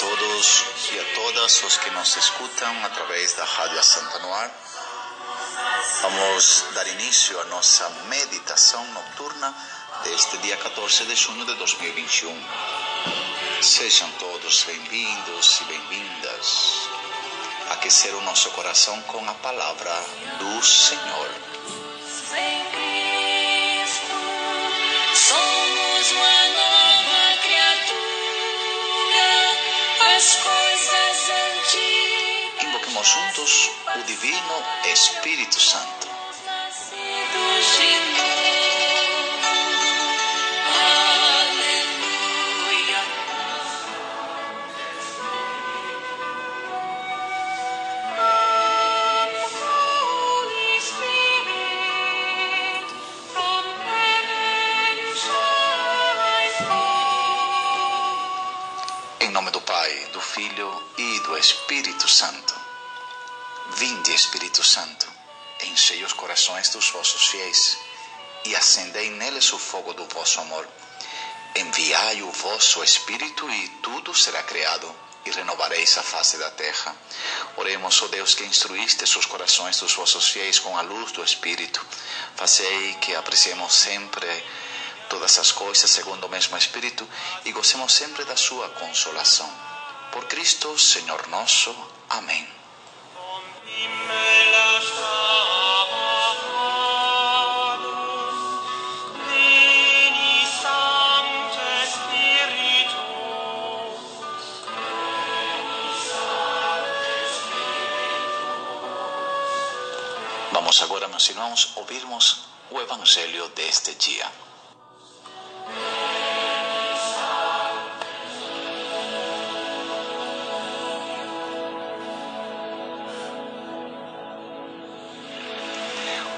todos e a todas os que nos escutam através da Rádio Santa Noar. Vamos dar início à nossa meditação noturna deste dia 14 de junho de 2021. Sejam todos bem-vindos e bem-vindas. Aquecer o nosso coração com a palavra do Senhor. As coisas antigas Invoquemos juntos o Divino Espírito Santo. Corações dos vossos fiéis e acendei neles o fogo do vosso amor. Enviai o vosso Espírito e tudo será criado e renovareis a face da terra. Oremos, ó Deus, que instruíste os corações dos vossos fiéis com a luz do Espírito. Fazei que apreciemos sempre todas as coisas segundo o mesmo Espírito e gocemos sempre da sua consolação. Por Cristo, Senhor nosso. Amém. Vamos agora, meus irmãos, ouvirmos o Evangelho deste dia.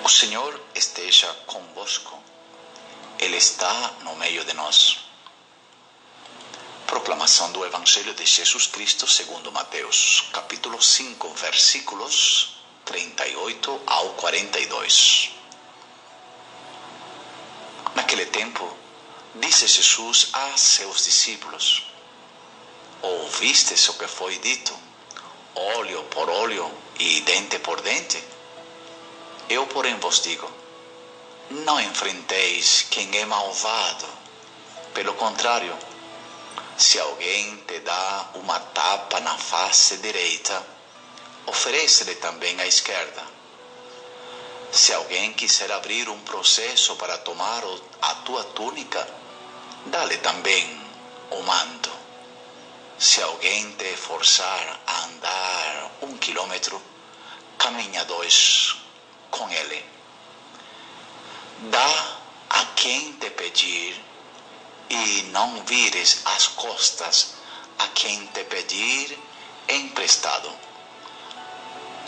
O Senhor esteja convosco. Ele está no meio de nós. Proclamação do Evangelho de Jesus Cristo segundo Mateus, capítulo 5, versículos 38 ao 42. Naquele tempo, disse Jesus a seus discípulos: Ouvistes o que foi dito, óleo por óleo e dente por dente? Eu, porém, vos digo: não enfrenteis quem é malvado. Pelo contrário, se alguém te dá uma tapa na face direita, oferece-lhe também a esquerda. Se alguém quiser abrir um processo para tomar a tua túnica, dá-lhe também o manto. Se alguém te forçar a andar um quilômetro, caminha dois com ele. Dá a quem te pedir e não vires as costas a quem te pedir emprestado.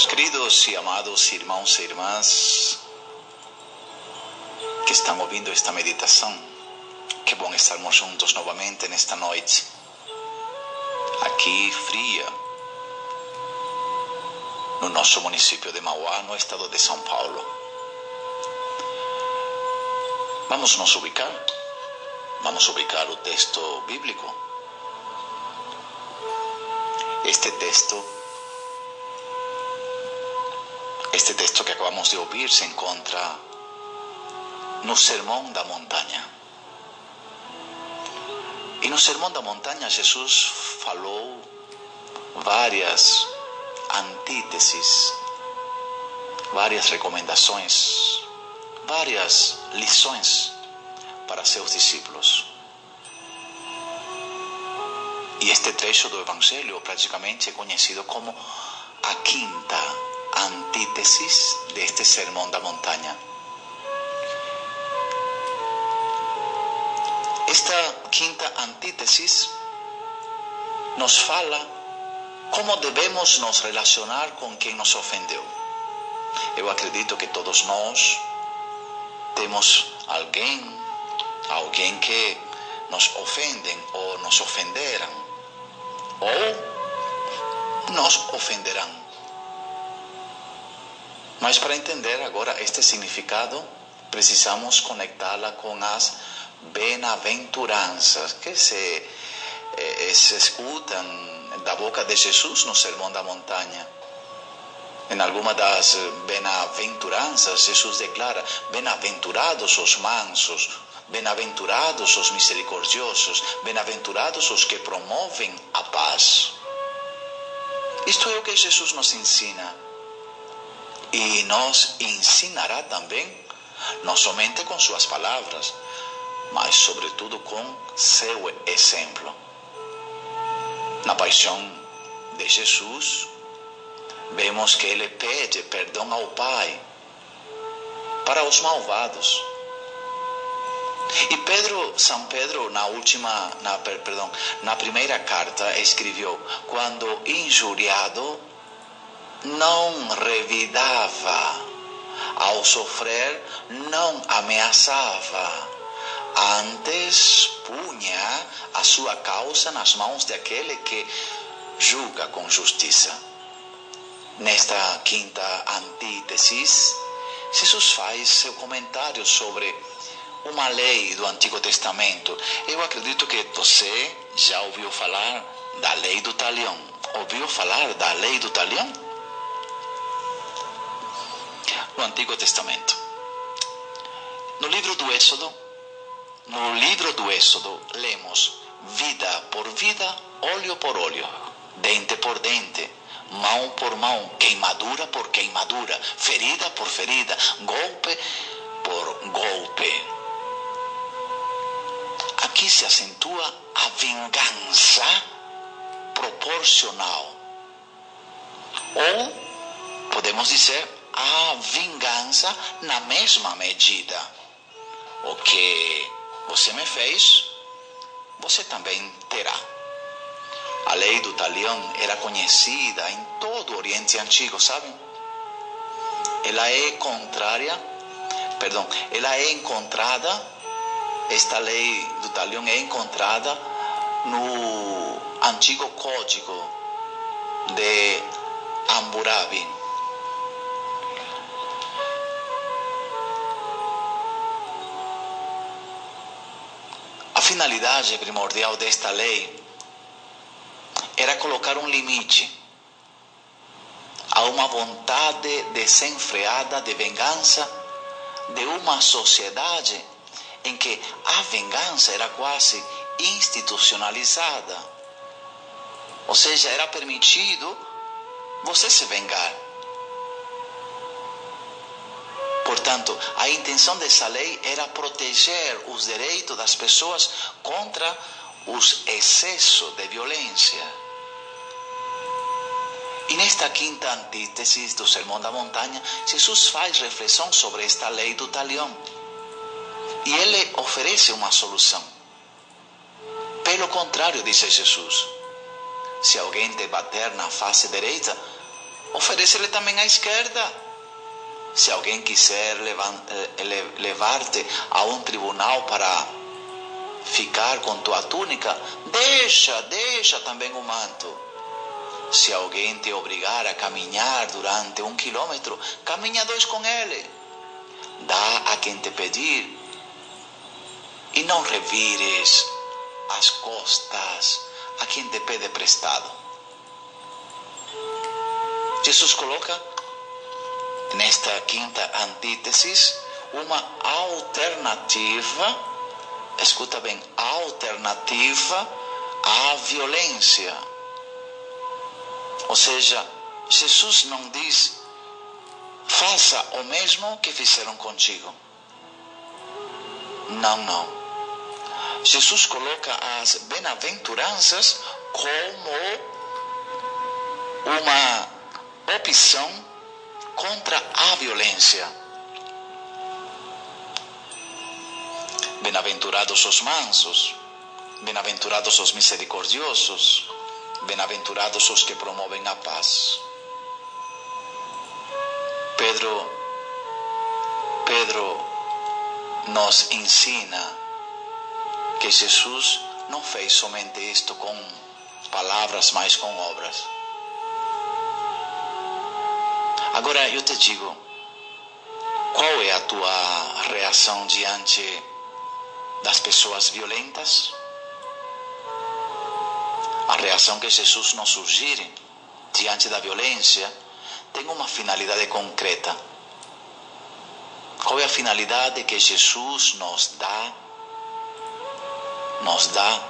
Meus queridos e amados irmãos e irmãs que estão ouvindo esta meditação, que bom estarmos juntos novamente nesta noite, aqui fria, no nosso município de Mauá, no estado de São Paulo. Vamos nos ubicar, vamos ubicar o texto bíblico este texto, este texto que acabamos de ouvir, se encontra no Sermão da Montanha. E no Sermão da Montanha, Jesus falou várias antíteses, várias recomendações, várias lições para seus discípulos. E este trecho do Evangelho praticamente é conhecido como a quinta antítesis deste Sermão da Montanha. Esta quinta antítesis nos fala como devemos nos relacionar com quem nos ofendeu. Eu acredito que todos nós temos alguém, alguém que nos ofendem ou nos ofenderam, ou nos ofenderão. Mas para entender agora este significado, precisamos conectá-la com as bem-aventuranças que se, eh, se escutam da boca de Jesus no Sermão da Montanha. Em alguma das bem-aventuranças, Jesus declara: Bem-aventurados os mansos, bem-aventurados os misericordiosos, bem-aventurados os que promovem a paz. Isto é o que Jesus nos ensina e nos ensinará também, não somente com suas palavras, mas sobretudo com seu exemplo. Na paixão de Jesus, vemos que ele pede perdão ao Pai para os malvados. E Pedro, São Pedro, na última, na, perdão, na primeira carta, escreveu: quando injuriado, não revidava, ao sofrer, não ameaçava antes punha a sua causa nas mãos daquele que julga com justiça. Nesta quinta antítesis, Jesus faz seu comentário sobre uma lei do Antigo Testamento. Eu acredito que você já ouviu falar da lei do talião. Ouviu falar da lei do talião? No Antigo Testamento. No livro do Êxodo, no livro do Êxodo, lemos vida por vida, olho por olho, dente por dente, mão por mão, queimadura por queimadura, ferida por ferida, golpe por golpe. Aqui se acentua a vingança proporcional. Ou, podemos dizer, a vingança na mesma medida. O que você me fez, você também terá. A lei do talião era conhecida em todo o Oriente Antigo, sabe? Ela é contrária, perdão, ela é encontrada, esta lei do talião é encontrada no antigo código de Hammurabi. Finalidade primordial desta lei era colocar um limite a uma vontade desenfreada de vingança de uma sociedade em que a vingança era quase institucionalizada. Ou seja, era permitido você se vingar. Portanto, a intenção dessa lei era proteger os direitos das pessoas contra os excessos de violência. E nesta quinta antítese do Sermão da Montanha, Jesus faz reflexão sobre esta lei do talião. E ele oferece uma solução. Pelo contrário, disse Jesus, se alguém te bater na face direita, oferece-lhe também a esquerda. Se alguém quiser levar-te a um tribunal para ficar com tua túnica, deixa, deixa também o manto. Se alguém te obrigar a caminhar durante um quilômetro, caminha dois com ele. Dá a quem te pedir e não revires as costas a quem te pede prestado. Jesus coloca nesta quinta antítesis uma alternativa, escuta bem, alternativa à violência. Ou seja, Jesus não diz faça o mesmo que fizeram contigo. Não, não. Jesus coloca as bem-aventuranças como uma opção contra a violência. Bem-aventurados os mansos, bem-aventurados os misericordiosos, bem-aventurados os que promovem a paz. Pedro, Pedro nos ensina que Jesus não fez somente isto com palavras, mas com obras. Agora eu te digo, qual é a tua reação diante das pessoas violentas? A reação que Jesus nos sugere diante da violência tem uma finalidade concreta. Qual é a finalidade que Jesus nos dá, nos dá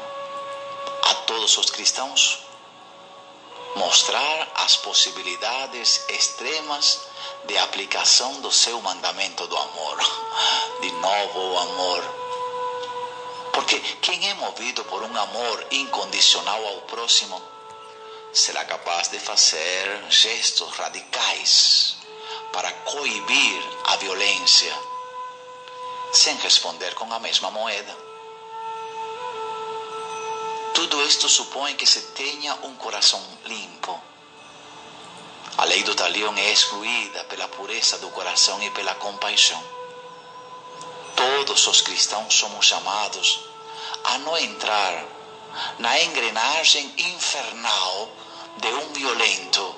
a todos os cristãos? Mostrar as possibilidades extremas de aplicação do seu mandamento do amor. De novo, o amor. Porque quem é movido por um amor incondicional ao próximo será capaz de fazer gestos radicais para coibir a violência, sem responder com a mesma moeda. Tudo isto supõe que se tenha um coração limpo. A lei do talião é excluída pela pureza do coração e pela compaixão. Todos os cristãos somos chamados a não entrar na engrenagem infernal de um violento,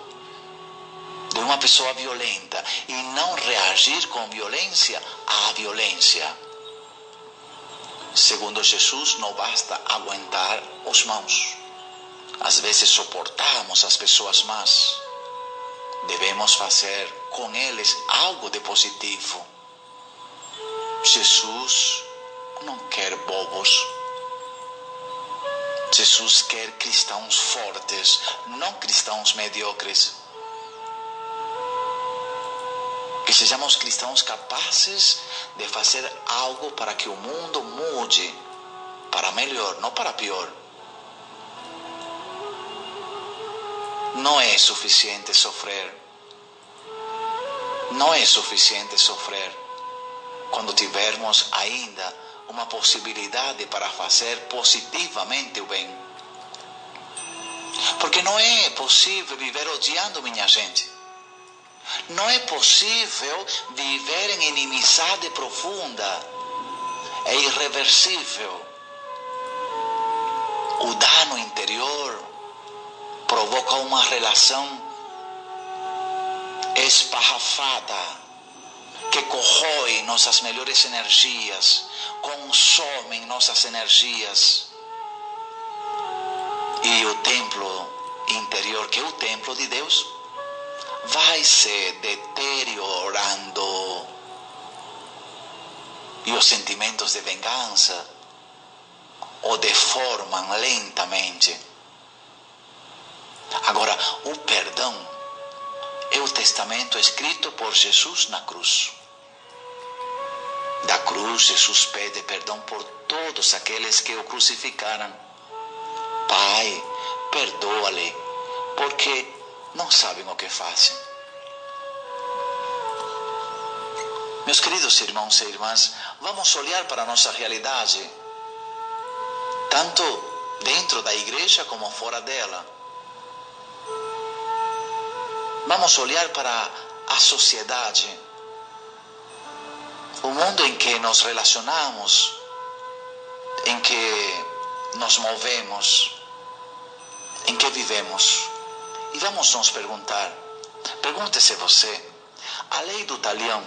de uma pessoa violenta, e não reagir com violência à violência. Segundo Jesus, não basta aguentar os mãos. Às vezes suportamos as pessoas más. Devemos fazer com eles algo de positivo. Jesus não quer bobos. Jesus quer cristãos fortes, não cristãos mediocres. Que sejamos cristãos capazes de fazer algo para que o mundo mude para melhor, não para pior. Não é suficiente sofrer. Não é suficiente sofrer quando tivermos ainda uma possibilidade para fazer positivamente o bem. Porque não é possível viver odiando minha gente. Não é possível viver em inimizade profunda. É irreversível. O dano interior provoca uma relação esparrafada que corrói nossas melhores energias, consomem nossas energias. E o templo interior, que é o templo de Deus, vai se deteriorando. E os sentimentos de vingança o deformam lentamente. Agora, o perdão é o testamento escrito por Jesus na cruz. Da cruz, Jesus pede perdão por todos aqueles que o crucificaram. Pai, perdoa-lhe, porque não sabem o que fazem. Meus queridos irmãos e irmãs, vamos olhar para a nossa realidade, tanto dentro da igreja como fora dela. Vamos olhar para a sociedade, o mundo em que nos relacionamos, em que nos movemos, em que vivemos. E vamos nos perguntar: pergunte-se você, a lei do talhão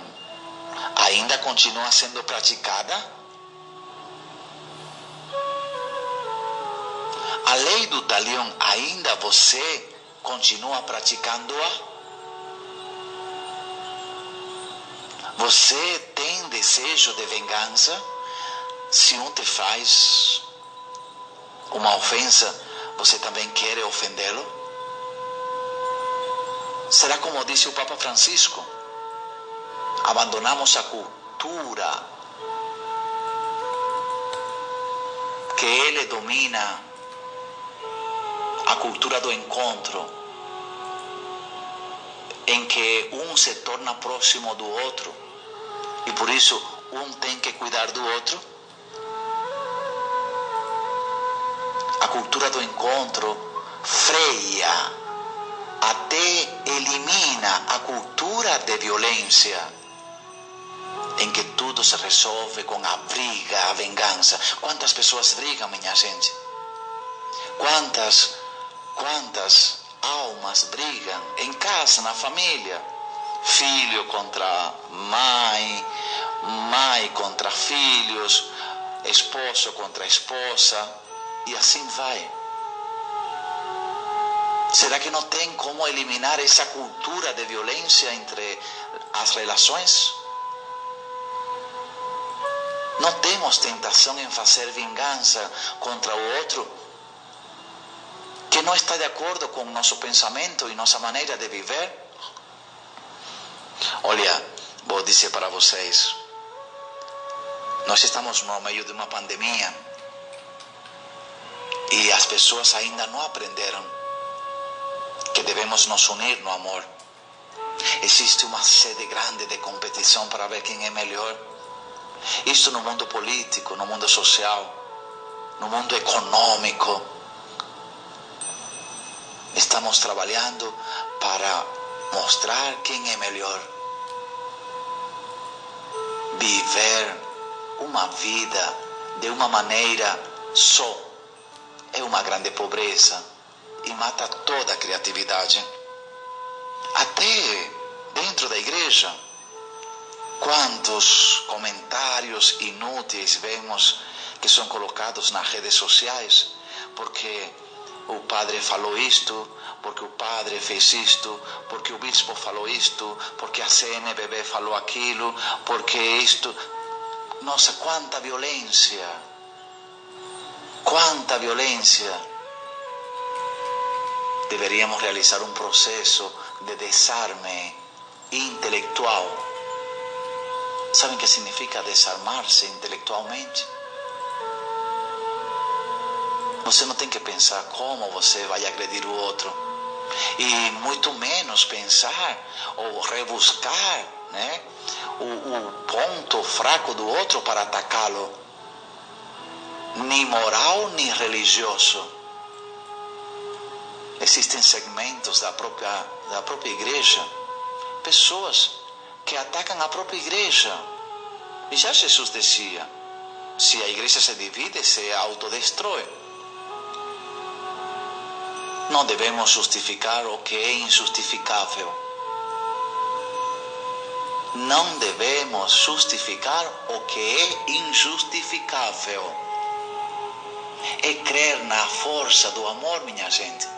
ainda continua sendo praticada? A lei do talhão ainda você continua praticando-a? Você tem desejo de vingança? Se um te faz uma ofensa, você também quer ofendê-lo? Será como disse o Papa Francisco? Abandonamos a cultura que ele domina, a cultura do encontro, em que um se torna próximo do outro e por isso um tem que cuidar do outro. A cultura do encontro freia, até elimina a cultura de violência, em que tudo se resolve com a briga, a vingança. Quantas pessoas brigam, minha gente? Quantas, quantas almas brigam em casa, na família? Filho contra mãe, mãe contra filhos, esposo contra esposa, e assim vai. Será que não tem como eliminar essa cultura de violência entre as relações? Não temos tentação em fazer vingança contra o outro que não está de acordo com nosso pensamento e nossa maneira de viver? Olha, vou dizer para vocês, nós estamos no meio de uma pandemia e as pessoas ainda não aprenderam que devemos nos unir no amor. Existe uma sede grande de competição para ver quem é melhor. Isto no mundo político, no mundo social, no mundo econômico. Estamos trabalhando para mostrar quem é melhor. Viver uma vida de uma maneira só é uma grande pobreza e mata toda a criatividade. Até dentro da igreja, quantos comentários inúteis vemos que são colocados nas redes sociais, porque o padre falou isto, porque o padre fez isto, porque o bispo falou isto, porque a CNBB falou aquilo, porque isto. Nossa, quanta violência! Quanta violência! Deveríamos realizar um processo de desarme intelectual. Sabem o que significa desarmar-se intelectualmente? Você não tem que pensar como você vai agredir o outro. E muito menos pensar ou rebuscar né, o, o ponto fraco do outro para atacá-lo. Nem moral, nem religioso. Existem segmentos da própria, da própria igreja, pessoas que atacam a própria igreja. E já Jesus dizia: se a igreja se divide, se autodestrói. Não devemos justificar o que é injustificável. Não devemos justificar o que é injustificável. É crer na força do amor, minha gente.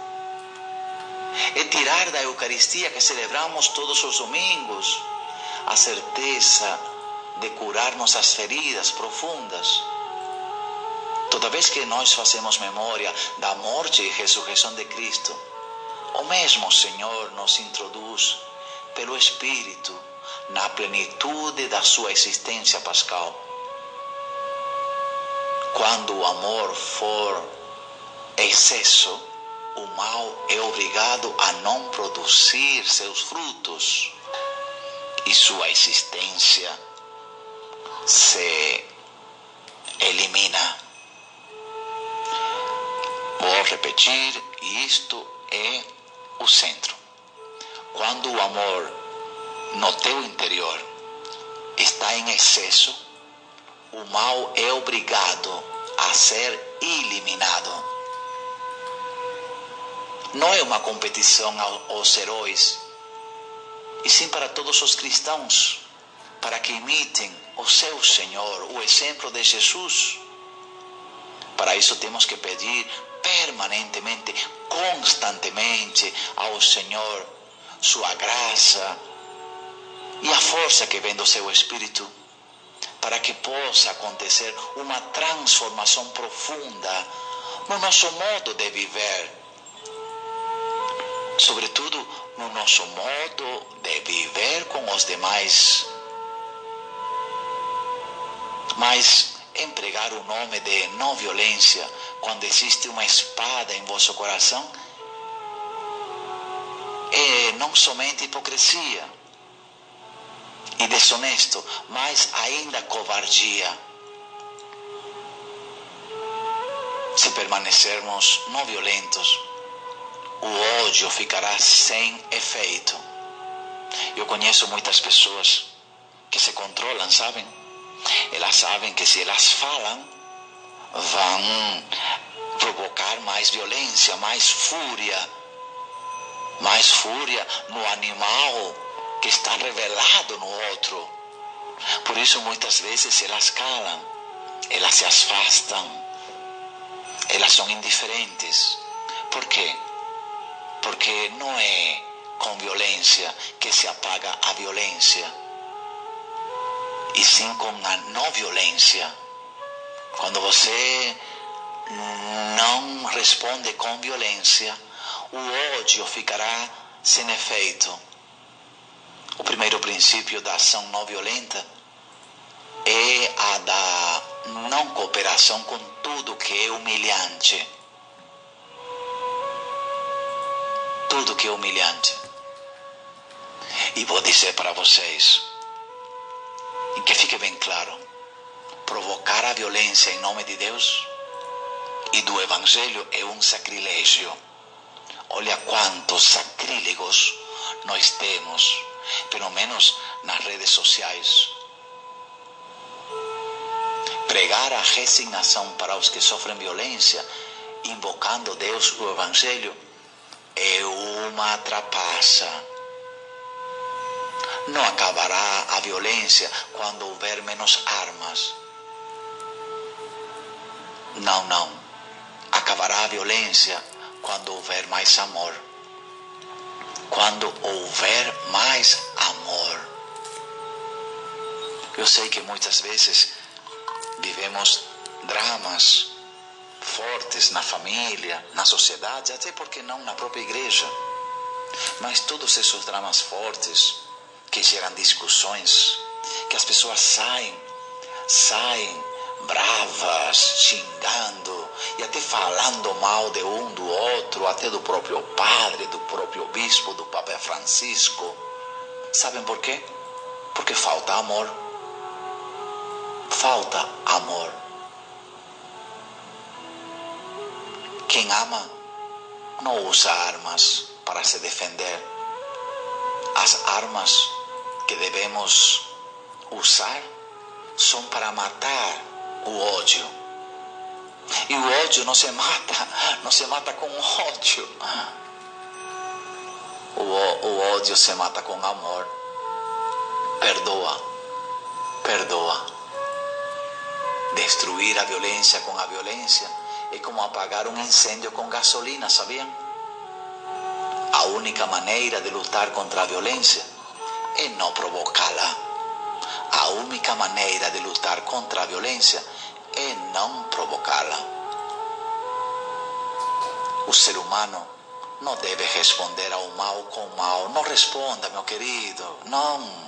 É tirar da Eucaristia que celebramos todos os domingos a certeza de curar nossas feridas profundas. Toda vez que nós fazemos memória da morte e ressurreição de Cristo, o mesmo Senhor nos introduz pelo Espírito na plenitude da sua existência pascal. Quando o amor for excesso, o mal é obrigado a não produzir seus frutos e sua existência se elimina. Vou repetir, e isto é o centro. Quando o amor no teu interior está em excesso, o mal é obrigado a ser eliminado. Não é uma competição aos heróis, e sim para todos os cristãos, para que imitem o seu Senhor, o exemplo de Jesus. Para isso temos que pedir permanentemente, constantemente ao Senhor sua graça, e a força que vem do seu espírito para que possa acontecer uma transformação profunda no nosso modo de viver, sobretudo no nosso modo de viver com os demais. Mas empregar o nome de não violência quando existe uma espada em vosso coração é não somente hipocrisia e desonesto, mas ainda covardia. Se permanecermos não violentos, o ódio ficará sem efeito. Eu conheço muitas pessoas que se controlam, sabem? Elas sabem que se elas falam, vão provocar mais violência, mais fúria, mais fúria no animal que está revelado no outro. Por isso, muitas vezes elas calam, elas se afastam, elas são indiferentes. Por quê? Porque não é com violência que se apaga a violência, e sim com a não violência. Quando você não responde com violência, o ódio ficará sem efeito. O primeiro princípio da ação não violenta é a da não cooperação com tudo que é humilhante. Tudo que é humilhante. E vou dizer para vocês, e que fique bem claro, provocar a violência em nome de Deus e do Evangelho é um sacrilégio. Olha quantos sacrílegos nós temos, pelo menos nas redes sociais. Pregar a resignação para os que sofrem violência, invocando Deus o Evangelho, é uma trapaça. Não acabará a violência quando houver menos armas. Não, não. Acabará a violência quando houver mais amor. Quando houver mais amor. Eu sei que muitas vezes vivemos dramas fortes na família, na sociedade, até porque não na própria igreja. Mas todos esses dramas fortes que geram discussões, que as pessoas saem, saem bravas, xingando e até falando mal de um do outro, até do próprio padre, do próprio bispo, do Papa Francisco. Sabem por quê? Porque falta amor. Falta amor. Quem ama não usa armas para se defender. As armas que devemos usar são para matar o ódio. E o ódio não se mata, não se mata com ódio. O, o ódio se mata com amor. Perdoa, perdoa. Destruir a violência com a violência é como apagar um incêndio com gasolina, sabiam? A única maneira de lutar contra a violência é não provocá-la. A única maneira de lutar contra a violência é não provocá-la. O ser humano não deve responder ao mal com mal. Não responda, meu querido. Não.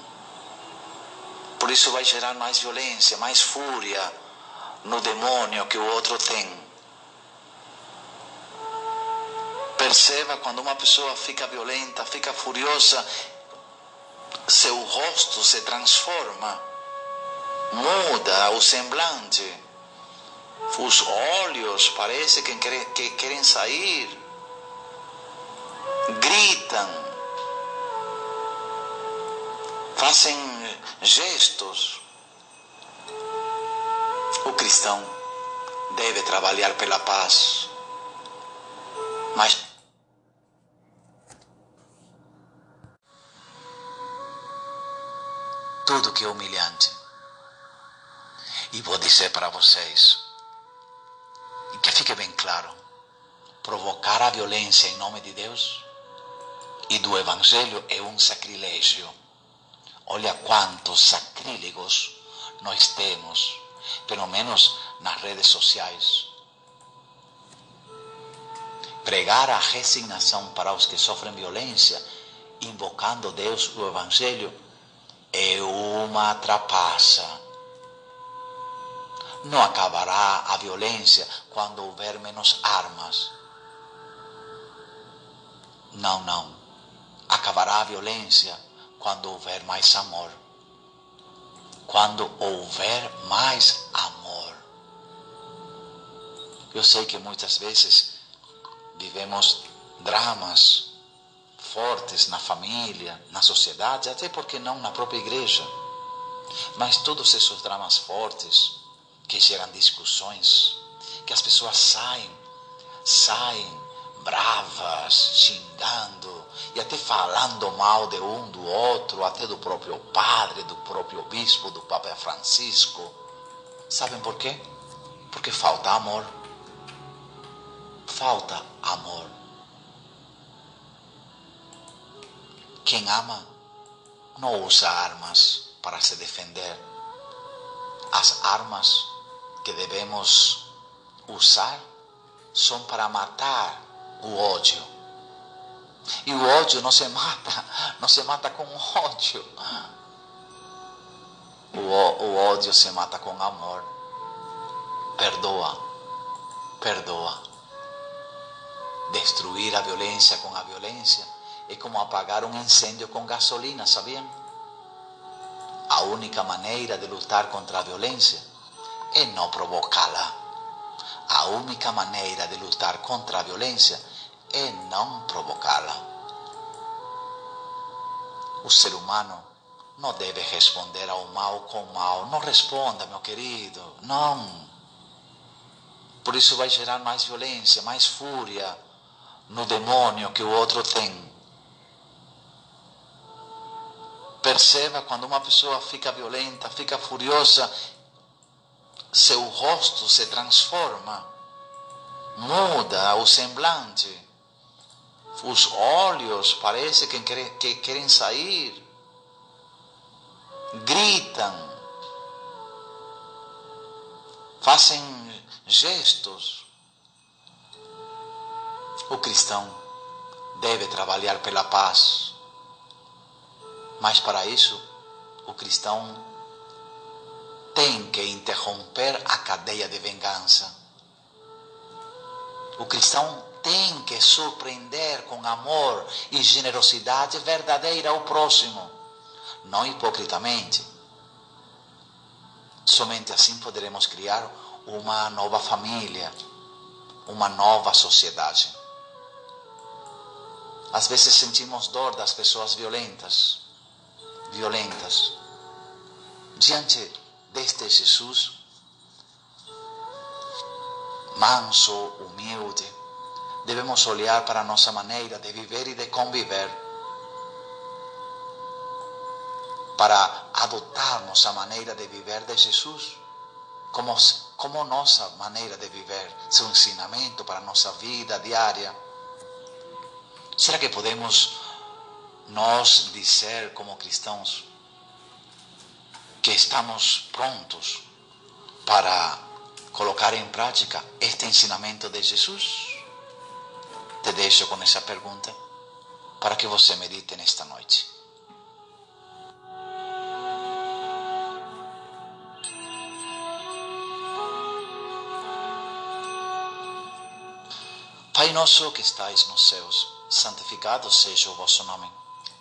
Por isso vai gerar mais violência, mais fúria no demônio que o outro tem. Perceba quando uma pessoa fica violenta, fica furiosa, seu rosto se transforma, muda o semblante, os olhos parece que querem, que querem sair, gritam, fazem gestos. O cristão deve trabalhar pela paz, mas tudo que é humilhante. E vou dizer para vocês, que fique bem claro, provocar a violência em nome de Deus e do Evangelho é um sacrilégio. Olha quantos sacrílegos nós temos, pelo menos nas redes sociais. Pregar a resignação para os que sofrem violência, invocando Deus, o Evangelho, é uma trapaça. Não acabará a violência quando houver menos armas. Não, não. Acabará a violência quando houver mais amor. Quando houver mais amor. Eu sei que muitas vezes vivemos dramas fortes na família, na sociedade, até porque não na própria igreja. Mas todos esses dramas fortes que geram discussões, que as pessoas saem, saem bravas, xingando e até falando mal de um do outro, até do próprio padre, do próprio bispo, do Papa Francisco. Sabem por quê? Porque falta amor. Falta amor. Quem ama não usa armas para se defender. As armas que devemos usar são para matar o ódio. E o ódio não se mata, não se mata com ódio. O, o ódio se mata com amor. Perdoa, perdoa. Destruir a violência com a violência é como apagar um incêndio com gasolina, sabiam? A única maneira de lutar contra a violência é não provocá-la. A única maneira de lutar contra a violência é não provocá-la. O ser humano não deve responder ao mal com mal. Não responda, meu querido. Não. Por isso vai gerar mais violência, mais fúria no demônio que o outro tem. Perceba quando uma pessoa fica violenta, fica furiosa, seu rosto se transforma, muda o semblante, os olhos parece que querem, que querem sair, gritam, fazem gestos. O cristão deve trabalhar pela paz, mas para isso o cristão tem que interromper a cadeia de vingança. O cristão tem que surpreender com amor e generosidade verdadeira ao próximo, não hipocritamente. Somente assim poderemos criar uma nova família, uma nova sociedade. Às vezes sentimos dor das pessoas violentas, violentas. Diante deste Jesus, manso, humilde, devemos olhar para a nossa maneira de viver e de conviver, para adotarmos a maneira de viver de Jesus como, como nossa maneira de viver, seu ensinamento para a nossa vida diária. Será que podemos nós dizer como cristãos que estamos prontos para colocar em prática este ensinamento de Jesus? Te deixo com essa pergunta para que você medite nesta noite. Pai nosso que estais nos céus, santificado seja o vosso nome.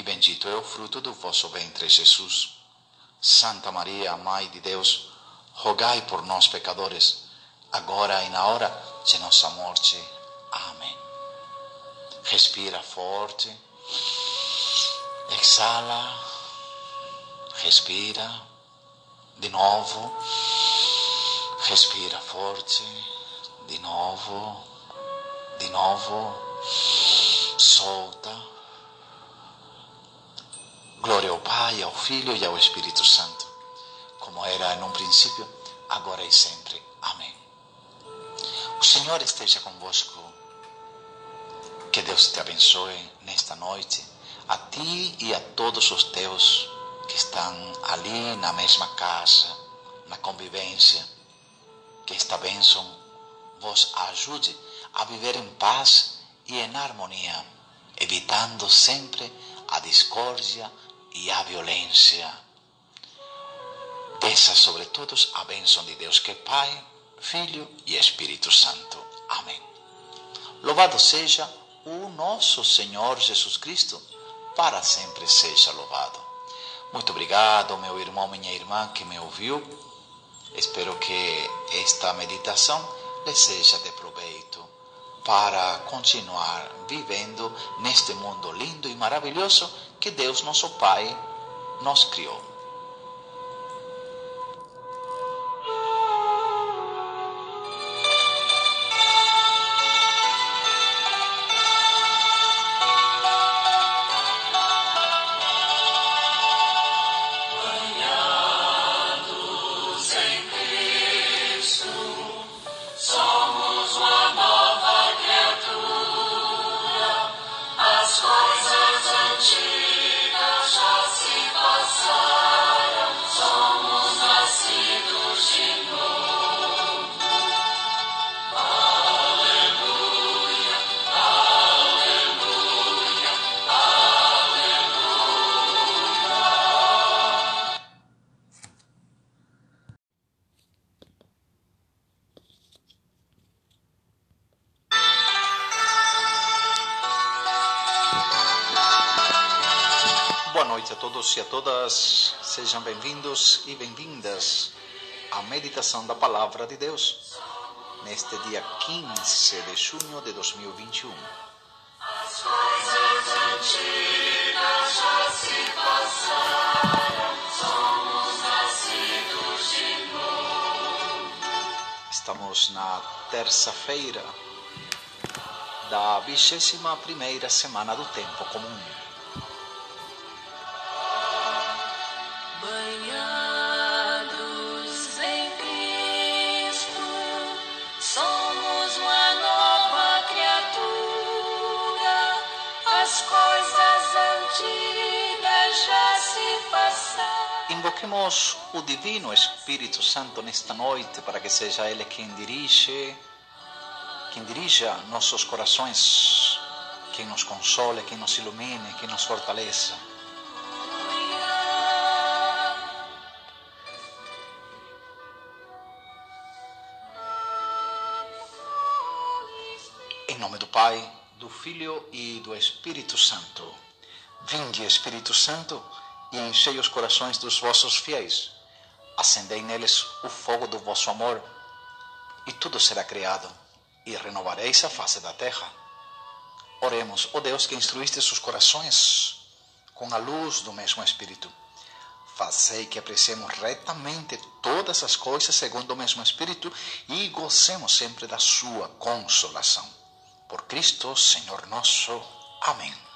e bendito é o fruto do vosso ventre, Jesus. Santa Maria, Mãe de Deus, rogai por nós, pecadores, agora e na hora de nossa morte. Amém. Respira forte, exala, respira. De novo, respira forte. De novo, de novo, solta. Glória ao Pai, ao Filho e ao Espírito Santo, como era no princípio, agora e sempre. Amém. O Senhor esteja convosco. Que Deus te abençoe nesta noite, a ti e a todos os teus que estão ali na mesma casa, na convivência. Que esta bênção vos ajude a viver em paz e em harmonia, evitando sempre a discórdia e a violência. Peça sobre todos a bênção de Deus que é Pai, Filho e Espírito Santo. Amém. Louvado seja o nosso Senhor Jesus Cristo, para sempre seja louvado. Muito obrigado, meu irmão, minha irmã que me ouviu. Espero que esta meditação lhe seja de proveito para continuar vivendo neste mundo lindo e maravilhoso que Deus, nosso Pai, nos criou. Todas. Sejam bem-vindos e bem-vindas à meditação da Palavra de Deus neste dia 15 de junho de 2021. As coisas antigas já se passaram. Somos nascidos de novo. Estamos na terça-feira da vigésima primeira semana do tempo comum. Invoquemos o Divino Espírito Santo nesta noite para que seja Ele quem dirige, quem dirija nossos corações, quem nos console, quem nos ilumine, quem nos fortaleça. Em nome do Pai, do Filho e do Espírito Santo. Vinde, Espírito Santo, e enchei os corações dos vossos fiéis. Acendei neles o fogo do vosso amor, e tudo será criado, e renovareis a face da terra. Oremos, ó Deus que instruíste os corações com a luz do mesmo Espírito. Fazei que apreciemos retamente todas as coisas segundo o mesmo Espírito e gocemos sempre da sua consolação. Por Cristo, Senhor nosso. Amém.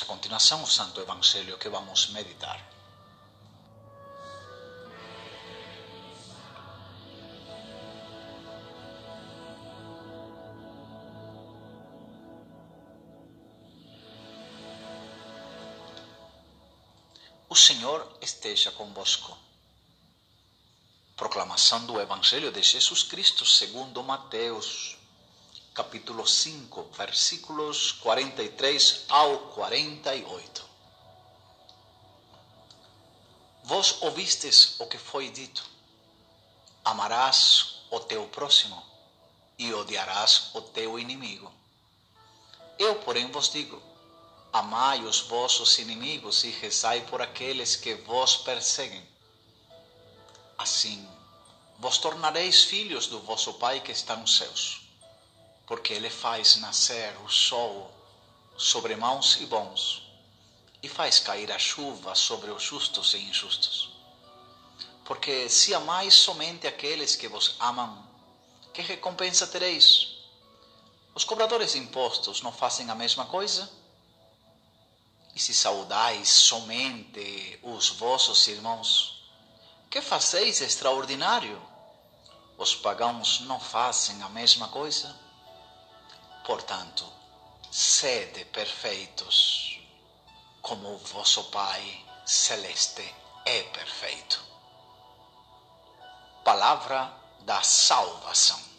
A continuação o Santo Evangelho que vamos meditar. O Senhor esteja convosco. Proclamação do Evangelho de Jesus Cristo segundo Mateus, capítulo 5, versículos 43 ao 48. Vós ouvistes o que foi dito: Amarás o teu próximo e odiarás o teu inimigo. Eu, porém, vos digo: amai os vossos inimigos e rezai por aqueles que vos perseguem. Assim, vos tornareis filhos do vosso Pai que está nos céus, porque Ele faz nascer o sol sobre maus e bons, e faz cair a chuva sobre os justos e injustos. Porque se amais somente aqueles que vos amam, que recompensa tereis? Os cobradores de impostos não fazem a mesma coisa? E se saudais somente os vossos irmãos, que fazeis extraordinário? Os pagãos não fazem a mesma coisa? Portanto, sede perfeitos, como o vosso Pai celeste é perfeito. Palavra da salvação.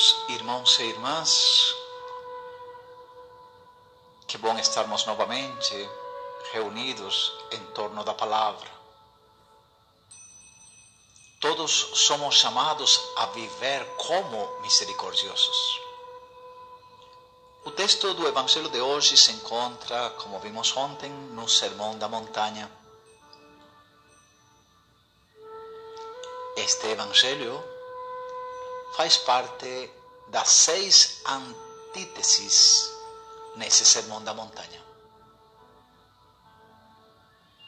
Queridos irmãos e irmãs, que bom estarmos novamente reunidos em torno da palavra. Todos somos chamados a viver como misericordiosos. O texto do Evangelho de hoje se encontra, como vimos ontem, no Sermão da Montanha. Este Evangelho faz parte das seis antíteses nesse Sermão da Montanha.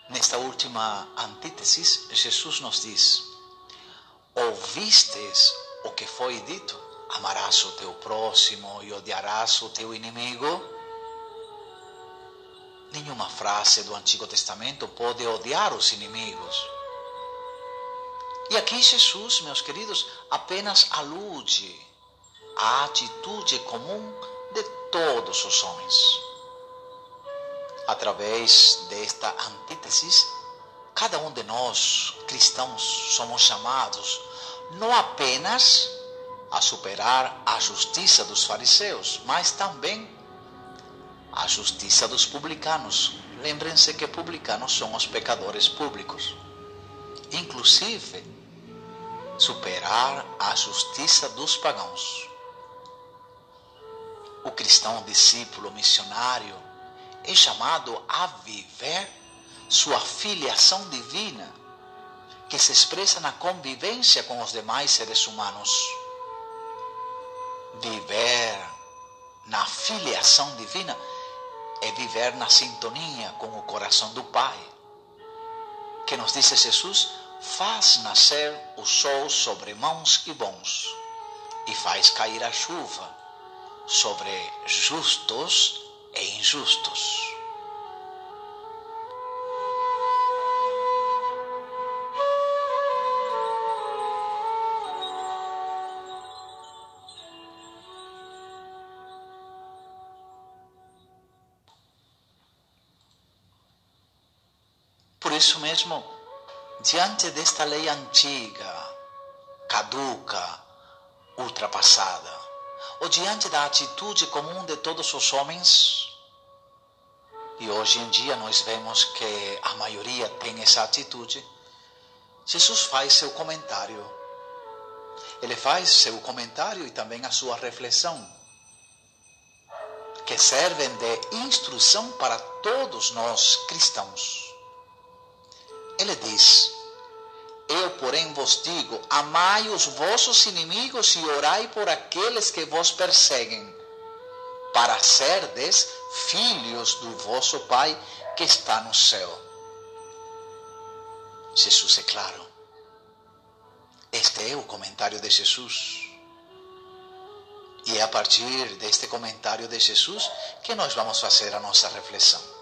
Nesta última antítese, Jesus nos diz: Ouvistes o que foi dito? Amarás o teu próximo e odiarás o teu inimigo? Nenhuma frase do Antigo Testamento pode odiar os inimigos. E aqui Jesus, meus queridos, apenas alude à atitude comum de todos os homens. Através desta antítese, cada um de nós, cristãos, somos chamados não apenas a superar a justiça dos fariseus, mas também a justiça dos publicanos. Lembrem-se que publicanos são os pecadores públicos. Inclusive, superar a justiça dos pagãos. O cristão discípulo missionário é chamado a viver sua filiação divina, que se expressa na convivência com os demais seres humanos. Viver na filiação divina é viver na sintonia com o coração do Pai. Que nos disse Jesus, faz nascer o sol sobre mãos e bons, e faz cair a chuva sobre justos e injustos. Por isso mesmo, diante desta lei antiga, caduca, ultrapassada, ou diante da atitude comum de todos os homens, e hoje em dia nós vemos que a maioria tem essa atitude, Jesus faz seu comentário. Ele faz seu comentário e também a sua reflexão, que servem de instrução para todos nós cristãos. Ele diz: Eu, porém, vos digo: amai os vossos inimigos e orai por aqueles que vos perseguem. para serdes filhos do vosso Pai que está no céu. Jesus é claro. Este é o comentário de Jesus. E é a partir deste comentário de Jesus que nós vamos fazer a nossa reflexão.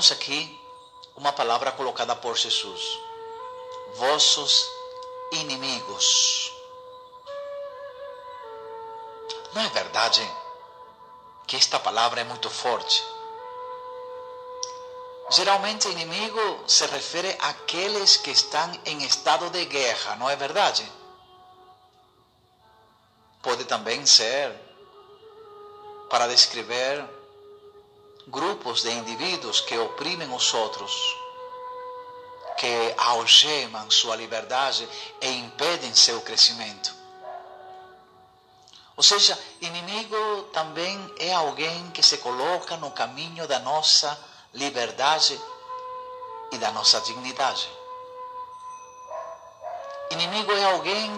Vemos aqui uma palavra colocada por Jesus: vossos inimigos. Não é verdade que esta palavra é muito forte? Geralmente, inimigo se refere àqueles que estão em estado de guerra, não é verdade? Pode também ser para descrever grupos de indivíduos que oprimem os outros, que algemam sua liberdade e impedem seu crescimento. Ou seja, inimigo também é alguém que se coloca no caminho da nossa liberdade e da nossa dignidade. Inimigo é alguém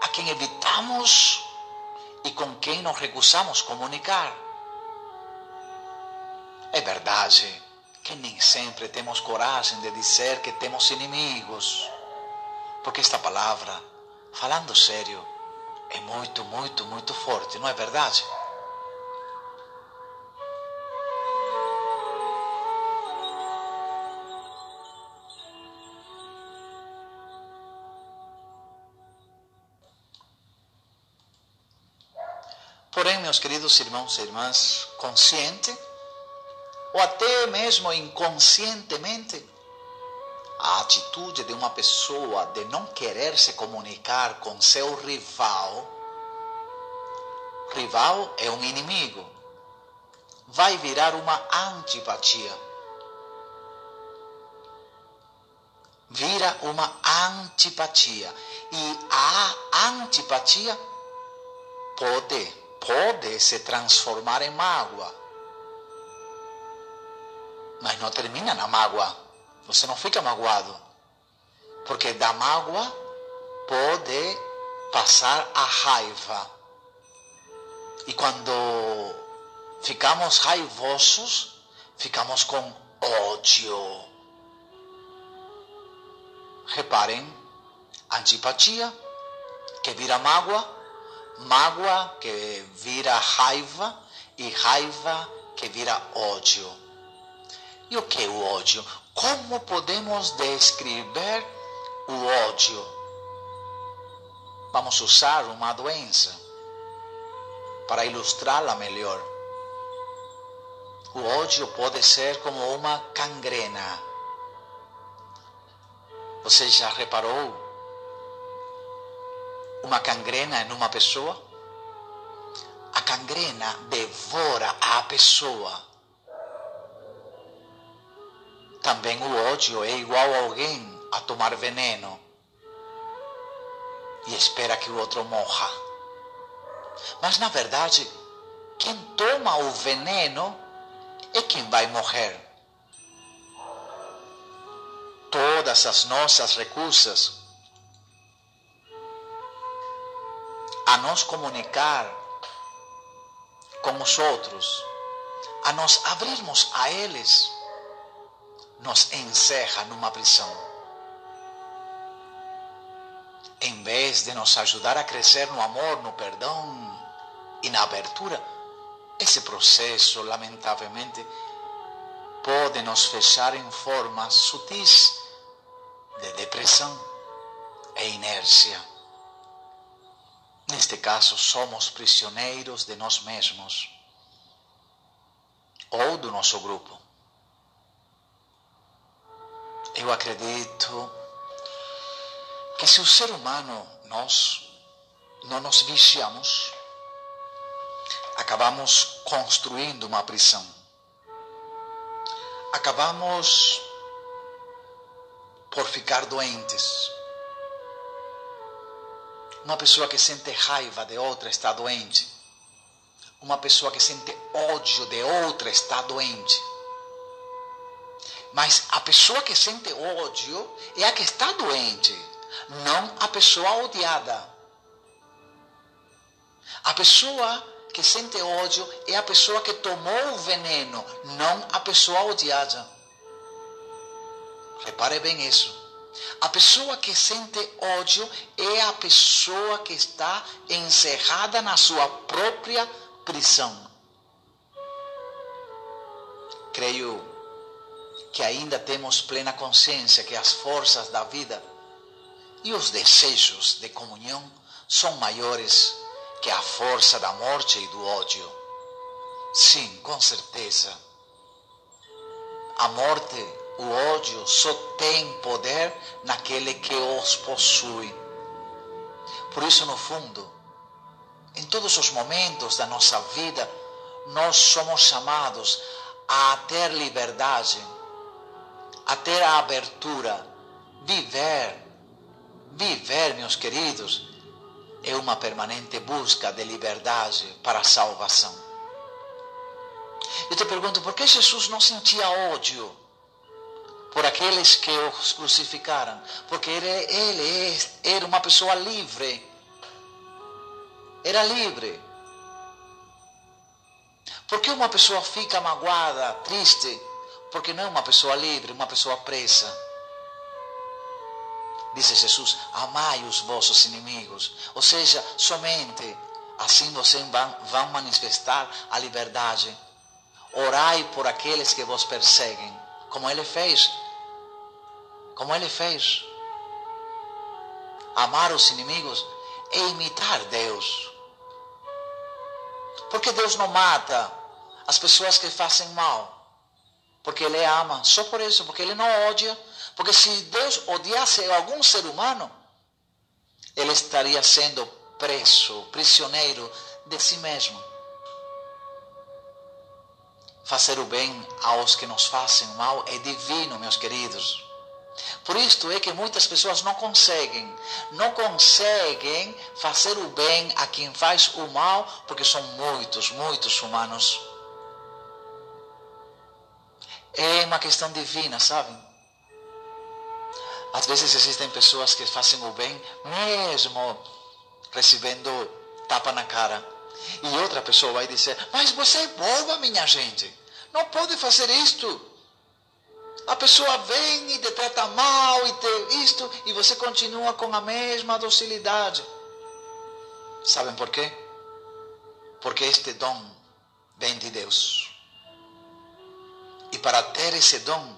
a quem evitamos e com quem nos recusamos comunicar. É verdade que nem sempre temos coragem de dizer que temos inimigos, porque esta palavra, falando sério, é muito, muito, muito forte, não é verdade? Porém, meus queridos irmãos e irmãs, consciente ou até mesmo inconscientemente, a atitude de uma pessoa de não querer se comunicar com seu rival, rival é um inimigo, vai virar uma antipatia. Vira uma antipatia. E a antipatia pode, pode se transformar em mágoa. Mas não termina na mágoa você não fica magoado. Porque da mágoa pode passar a raiva. E quando ficamos raivosos, ficamos com ódio. Reparem, antipatia, que vira mágoa, mágoa que vira raiva e raiva que vira ódio. E o que é o ódio? Como podemos descrever o ódio? Vamos usar uma doença para ilustrá-la melhor. O ódio pode ser como uma cangrena. Você já reparou uma cangrena em uma pessoa? A cangrena devora a pessoa também o ódio é igual a alguém a tomar veneno e espera que o outro morra. Mas na verdade, quem toma o veneno é quem vai morrer. Todas as nossas recusas a nos comunicar com os outros, a nos abrirmos a eles nos encerra numa prisão. Em vez de nos ajudar a crescer no amor, no perdão e na abertura, esse processo, lamentavelmente, pode nos fechar em formas sutis de depressão e inércia. Neste caso, somos prisioneiros de nós mesmos ou do nosso grupo. Eu acredito que se o ser humano, nós, não nos vigiamos, acabamos construindo uma prisão. Acabamos por ficar doentes. Uma pessoa que sente raiva de outra está doente. Uma pessoa que sente ódio de outra está doente. Mas a pessoa que sente ódio é a que está doente, não a pessoa odiada. A pessoa que sente ódio é a pessoa que tomou o veneno, não a pessoa odiada. Repare bem isso. A pessoa que sente ódio é a pessoa que está encerrada na sua própria prisão. Creio que ainda temos plena consciência que as forças da vida e os desejos de comunhão são maiores que a força da morte e do ódio. Sim, com certeza. A morte, o ódio só tem poder naquele que os possui. Por isso, no fundo, em todos os momentos da nossa vida, nós somos chamados a ter liberdade, a ter a abertura, viver, viver, meus queridos, é uma permanente busca de liberdade para a salvação. Eu te pergunto, por que Jesus não sentia ódio por aqueles que os crucificaram? Porque ele, ele era uma pessoa livre. Era livre. Por que uma pessoa fica magoada, triste? Porque não é uma pessoa livre, uma pessoa presa. Disse Jesus: Amai os vossos inimigos. Ou seja, somente assim vocês vão, manifestar a liberdade. Orai por aqueles que vos perseguem, como ele fez. Como ele fez. Amar os inimigos é imitar Deus. Porque Deus não mata as pessoas que fazem mal. Porque Ele ama. Só por isso, porque Ele não odia. Porque se Deus odiasse algum ser humano, Ele estaria sendo preso, prisioneiro de si mesmo. Fazer o bem aos que nos fazem mal é divino, meus queridos. Por isto é que muitas pessoas não conseguem, não conseguem fazer o bem a quem faz o mal, porque são muitos, muitos humanos. É uma questão divina, sabem? Às vezes existem pessoas que fazem o bem mesmo recebendo tapa na cara. E outra pessoa vai dizer: Mas você é boba, minha gente. Não pode fazer isto. A pessoa vem e te trata mal e te isto, e você continua com a mesma docilidade. Sabem por quê? Porque este dom vem de Deus. E para ter esse dom,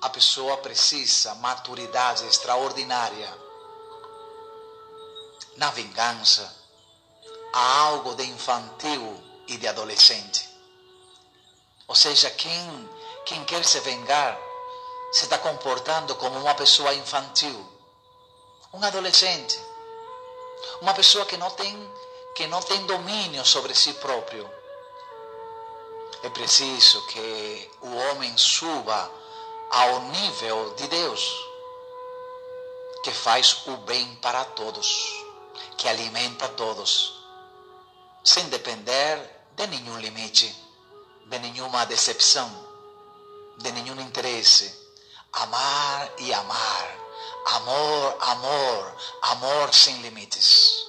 a pessoa precisa maturidade extraordinária. Na vingança, há algo de infantil e de adolescente. Ou seja, quem, quem quer se vingar se está comportando como uma pessoa infantil, um adolescente, uma pessoa que não tem, que não tem domínio sobre si próprio. É preciso que o homem suba ao nível de Deus, que faz o bem para todos, que alimenta todos, sem depender de nenhum limite, de nenhuma decepção, de nenhum interesse. Amar e amar. Amor, amor, amor sem limites.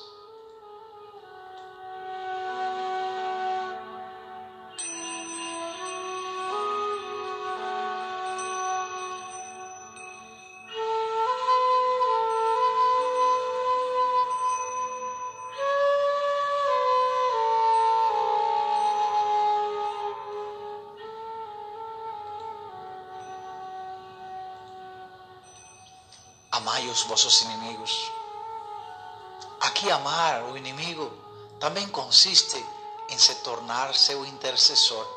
Os vossos inimigos. Aqui amar o inimigo também consiste em se tornar seu intercessor.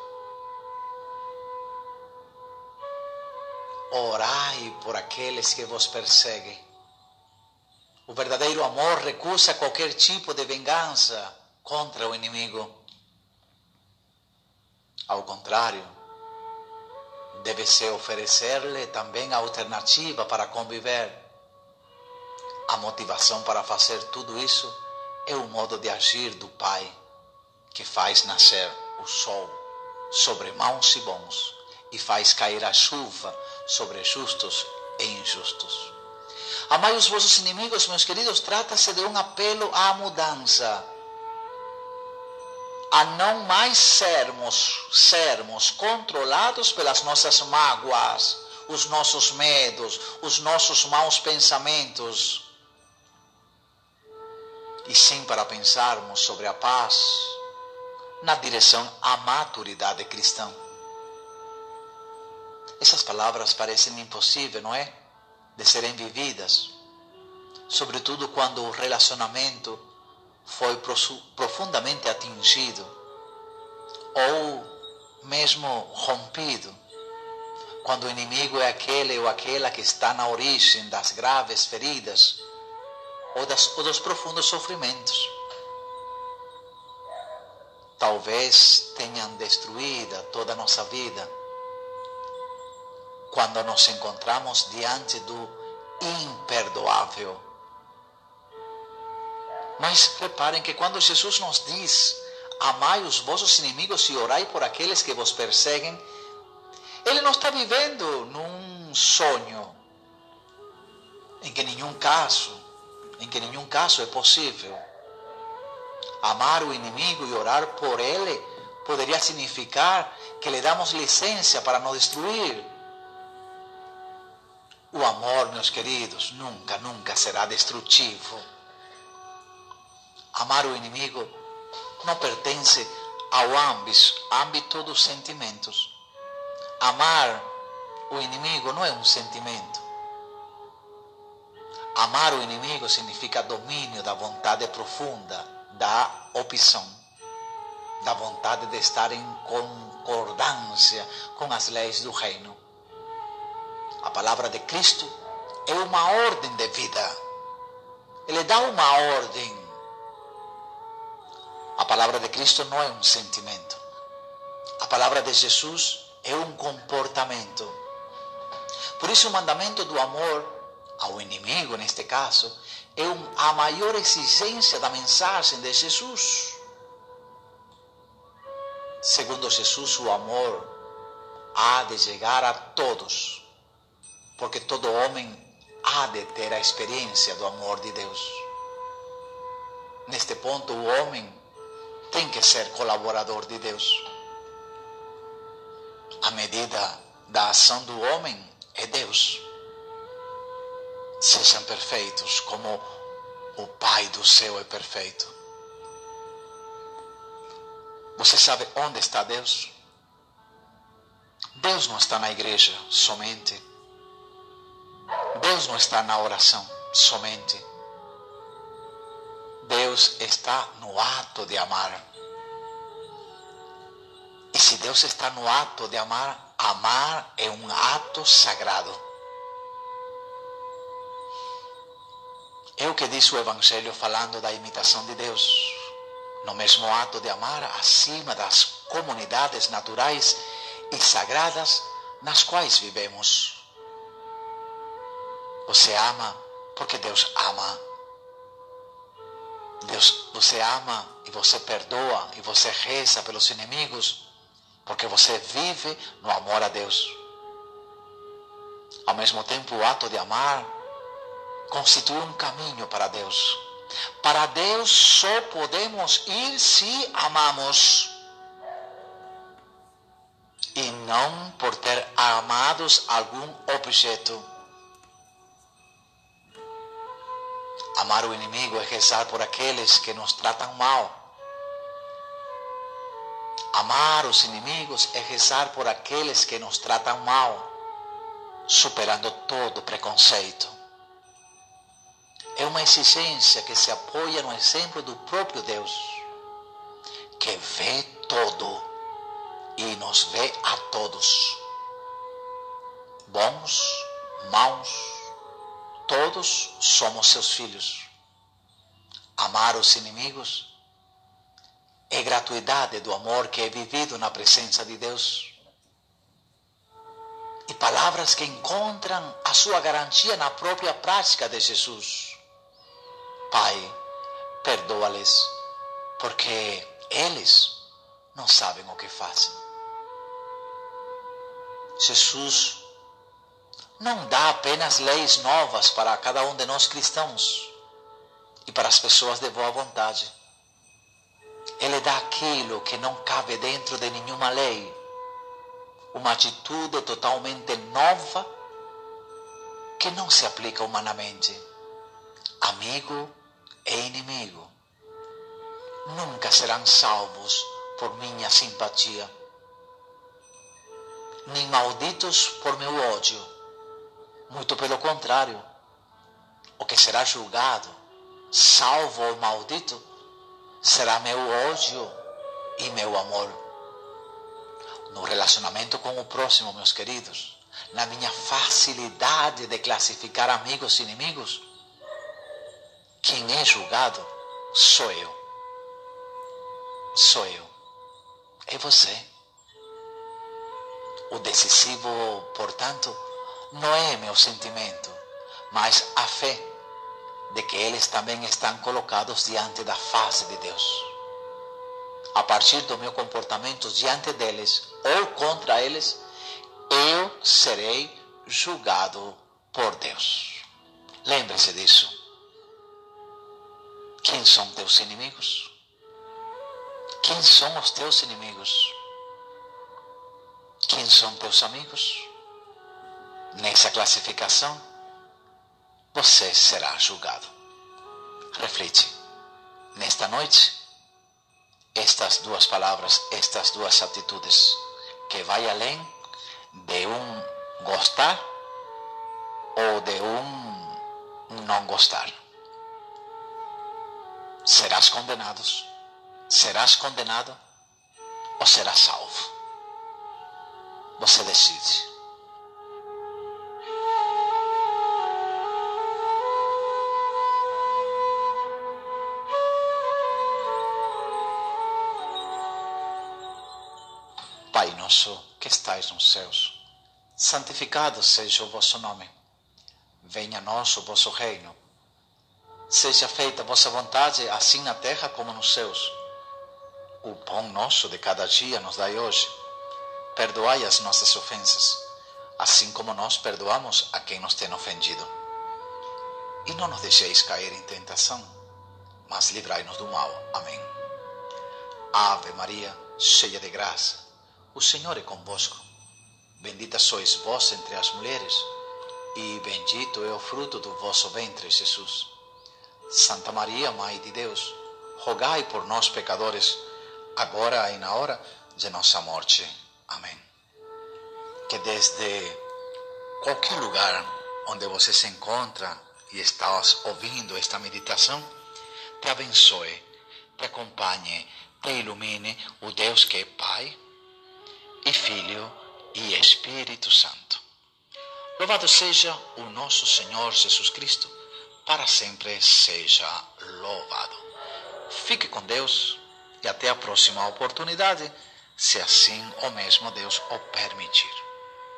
Orai por aqueles que vos perseguem. O verdadeiro amor recusa qualquer tipo de vingança contra o inimigo. Ao contrário, deve-se oferecer-lhe também a alternativa para conviver a motivação para fazer tudo isso é o modo de agir do Pai, que faz nascer o sol sobre maus e bons e faz cair a chuva sobre justos e injustos. Amai os vossos inimigos, meus queridos, trata-se de um apelo à mudança. A não mais sermos, sermos controlados pelas nossas mágoas, os nossos medos, os nossos maus pensamentos. E sim para pensarmos sobre a paz na direção à maturidade cristã. Essas palavras parecem impossíveis, não é? De serem vividas, sobretudo quando o relacionamento foi profundamente atingido ou mesmo rompido, quando o inimigo é aquele ou aquela que está na origem das graves feridas ou, das, ou dos profundos sofrimentos. Talvez tenham destruído toda a nossa vida quando nos encontramos diante do imperdoável. Mas reparem que quando Jesus nos diz: Amai os vossos inimigos e orai por aqueles que vos perseguem, Ele não está vivendo num sonho em que nenhum caso, em que nenhum caso é possível. Amar o inimigo e orar por ele poderia significar que lhe damos licença para não destruir, o amor, meus queridos, nunca, nunca será destrutivo. Amar o inimigo não pertence ao âmbito dos sentimentos. Amar o inimigo não é um sentimento. Amar o inimigo significa domínio da vontade profunda, da opção, da vontade de estar em concordância com as leis do reino. A palavra de Cristo é uma ordem de vida. Ele dá uma ordem. A palavra de Cristo não é um sentimento. A palavra de Jesus é um comportamento. Por isso, o mandamento do amor ao inimigo, neste caso, é a maior exigência da mensagem de Jesus. Segundo Jesus, o amor há de chegar a todos porque todo homem há de ter a experiência do amor de Deus. Neste ponto, o homem tem que ser colaborador de Deus. A medida da ação do homem é Deus. Sejam perfeitos como o Pai do céu é perfeito. Você sabe onde está Deus? Deus não está na igreja somente. Deus não está na oração somente. Deus está no ato de amar. E se Deus está no ato de amar, amar é um ato sagrado. É o que diz o Evangelho falando da imitação de Deus. No mesmo ato de amar, acima das comunidades naturais e sagradas nas quais vivemos. Você ama porque Deus ama. Deus, você ama e você perdoa e você reza pelos inimigos porque você vive no amor a Deus. Ao mesmo tempo, o ato de amar constitui um caminho para Deus. Para Deus só podemos ir se amamos. E não por ter amados algum objeto. Amar o inimigo é rezar por aqueles que nos tratam mal. Amar os inimigos é rezar por aqueles que nos tratam mal, superando todo preconceito. É uma exigência que se apoia no exemplo do próprio Deus, que vê todo e nos vê a todos, bons, maus, Todos somos seus filhos. Amar os inimigos é gratuidade do amor que é vivido na presença de Deus. E palavras que encontram a sua garantia na própria prática de Jesus. Pai, perdoa-lhes, porque eles não sabem o que fazem. Jesus não dá apenas leis novas para cada um de nós cristãos e para as pessoas de boa vontade. Ele dá aquilo que não cabe dentro de nenhuma lei. Uma atitude totalmente nova que não se aplica humanamente. Amigo e inimigo nunca serão salvos por minha simpatia, nem malditos por meu ódio. Muito pelo contrário, o que será julgado, salvo ou maldito, será meu ódio e meu amor. No relacionamento com o próximo, meus queridos, na minha facilidade de classificar amigos e inimigos, quem é julgado sou eu. Sou eu. É você. O decisivo, portanto, não é meu sentimento, mas a fé de que eles também estão colocados diante da face de Deus. A partir do meu comportamento diante deles ou contra eles, eu serei julgado por Deus. Lembre-se disso. Quem são teus inimigos? Quem são os teus inimigos? Quem são teus amigos? Nessa classificação, você será julgado. Reflete. Nesta noite, estas duas palavras, estas duas atitudes, que vai além de um gostar ou de um não gostar. Serás condenado, serás condenado ou serás salvo. Você decide. Pai nosso que estais nos céus, santificado seja o vosso nome. Venha a nós o vosso reino. Seja feita a vossa vontade, assim na terra como nos céus. O pão nosso de cada dia nos dai hoje. Perdoai as nossas ofensas, assim como nós perdoamos a quem nos tem ofendido. E não nos deixeis cair em tentação, mas livrai-nos do mal. Amém. Ave Maria, cheia de graça, o Senhor é convosco. Bendita sois vós entre as mulheres, e bendito é o fruto do vosso ventre, Jesus. Santa Maria, Mãe de Deus, rogai por nós, pecadores, agora e na hora de nossa morte. Amém. Que desde qualquer lugar onde você se encontra e está ouvindo esta meditação, te abençoe, te acompanhe, te ilumine o Deus que é Pai e Filho e Espírito Santo. Louvado seja o nosso Senhor Jesus Cristo, para sempre seja louvado. Fique com Deus e até a próxima oportunidade, se assim o mesmo Deus o permitir.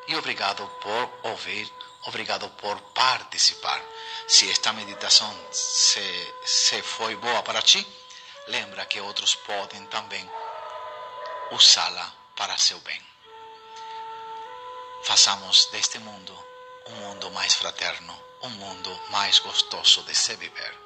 E obrigado por ouvir, obrigado por participar. Se esta meditação se, se foi boa para ti, lembra que outros podem também usá-la para seu bem. Façamos deste mundo um mundo mais fraterno, um mundo mais gostoso de se viver.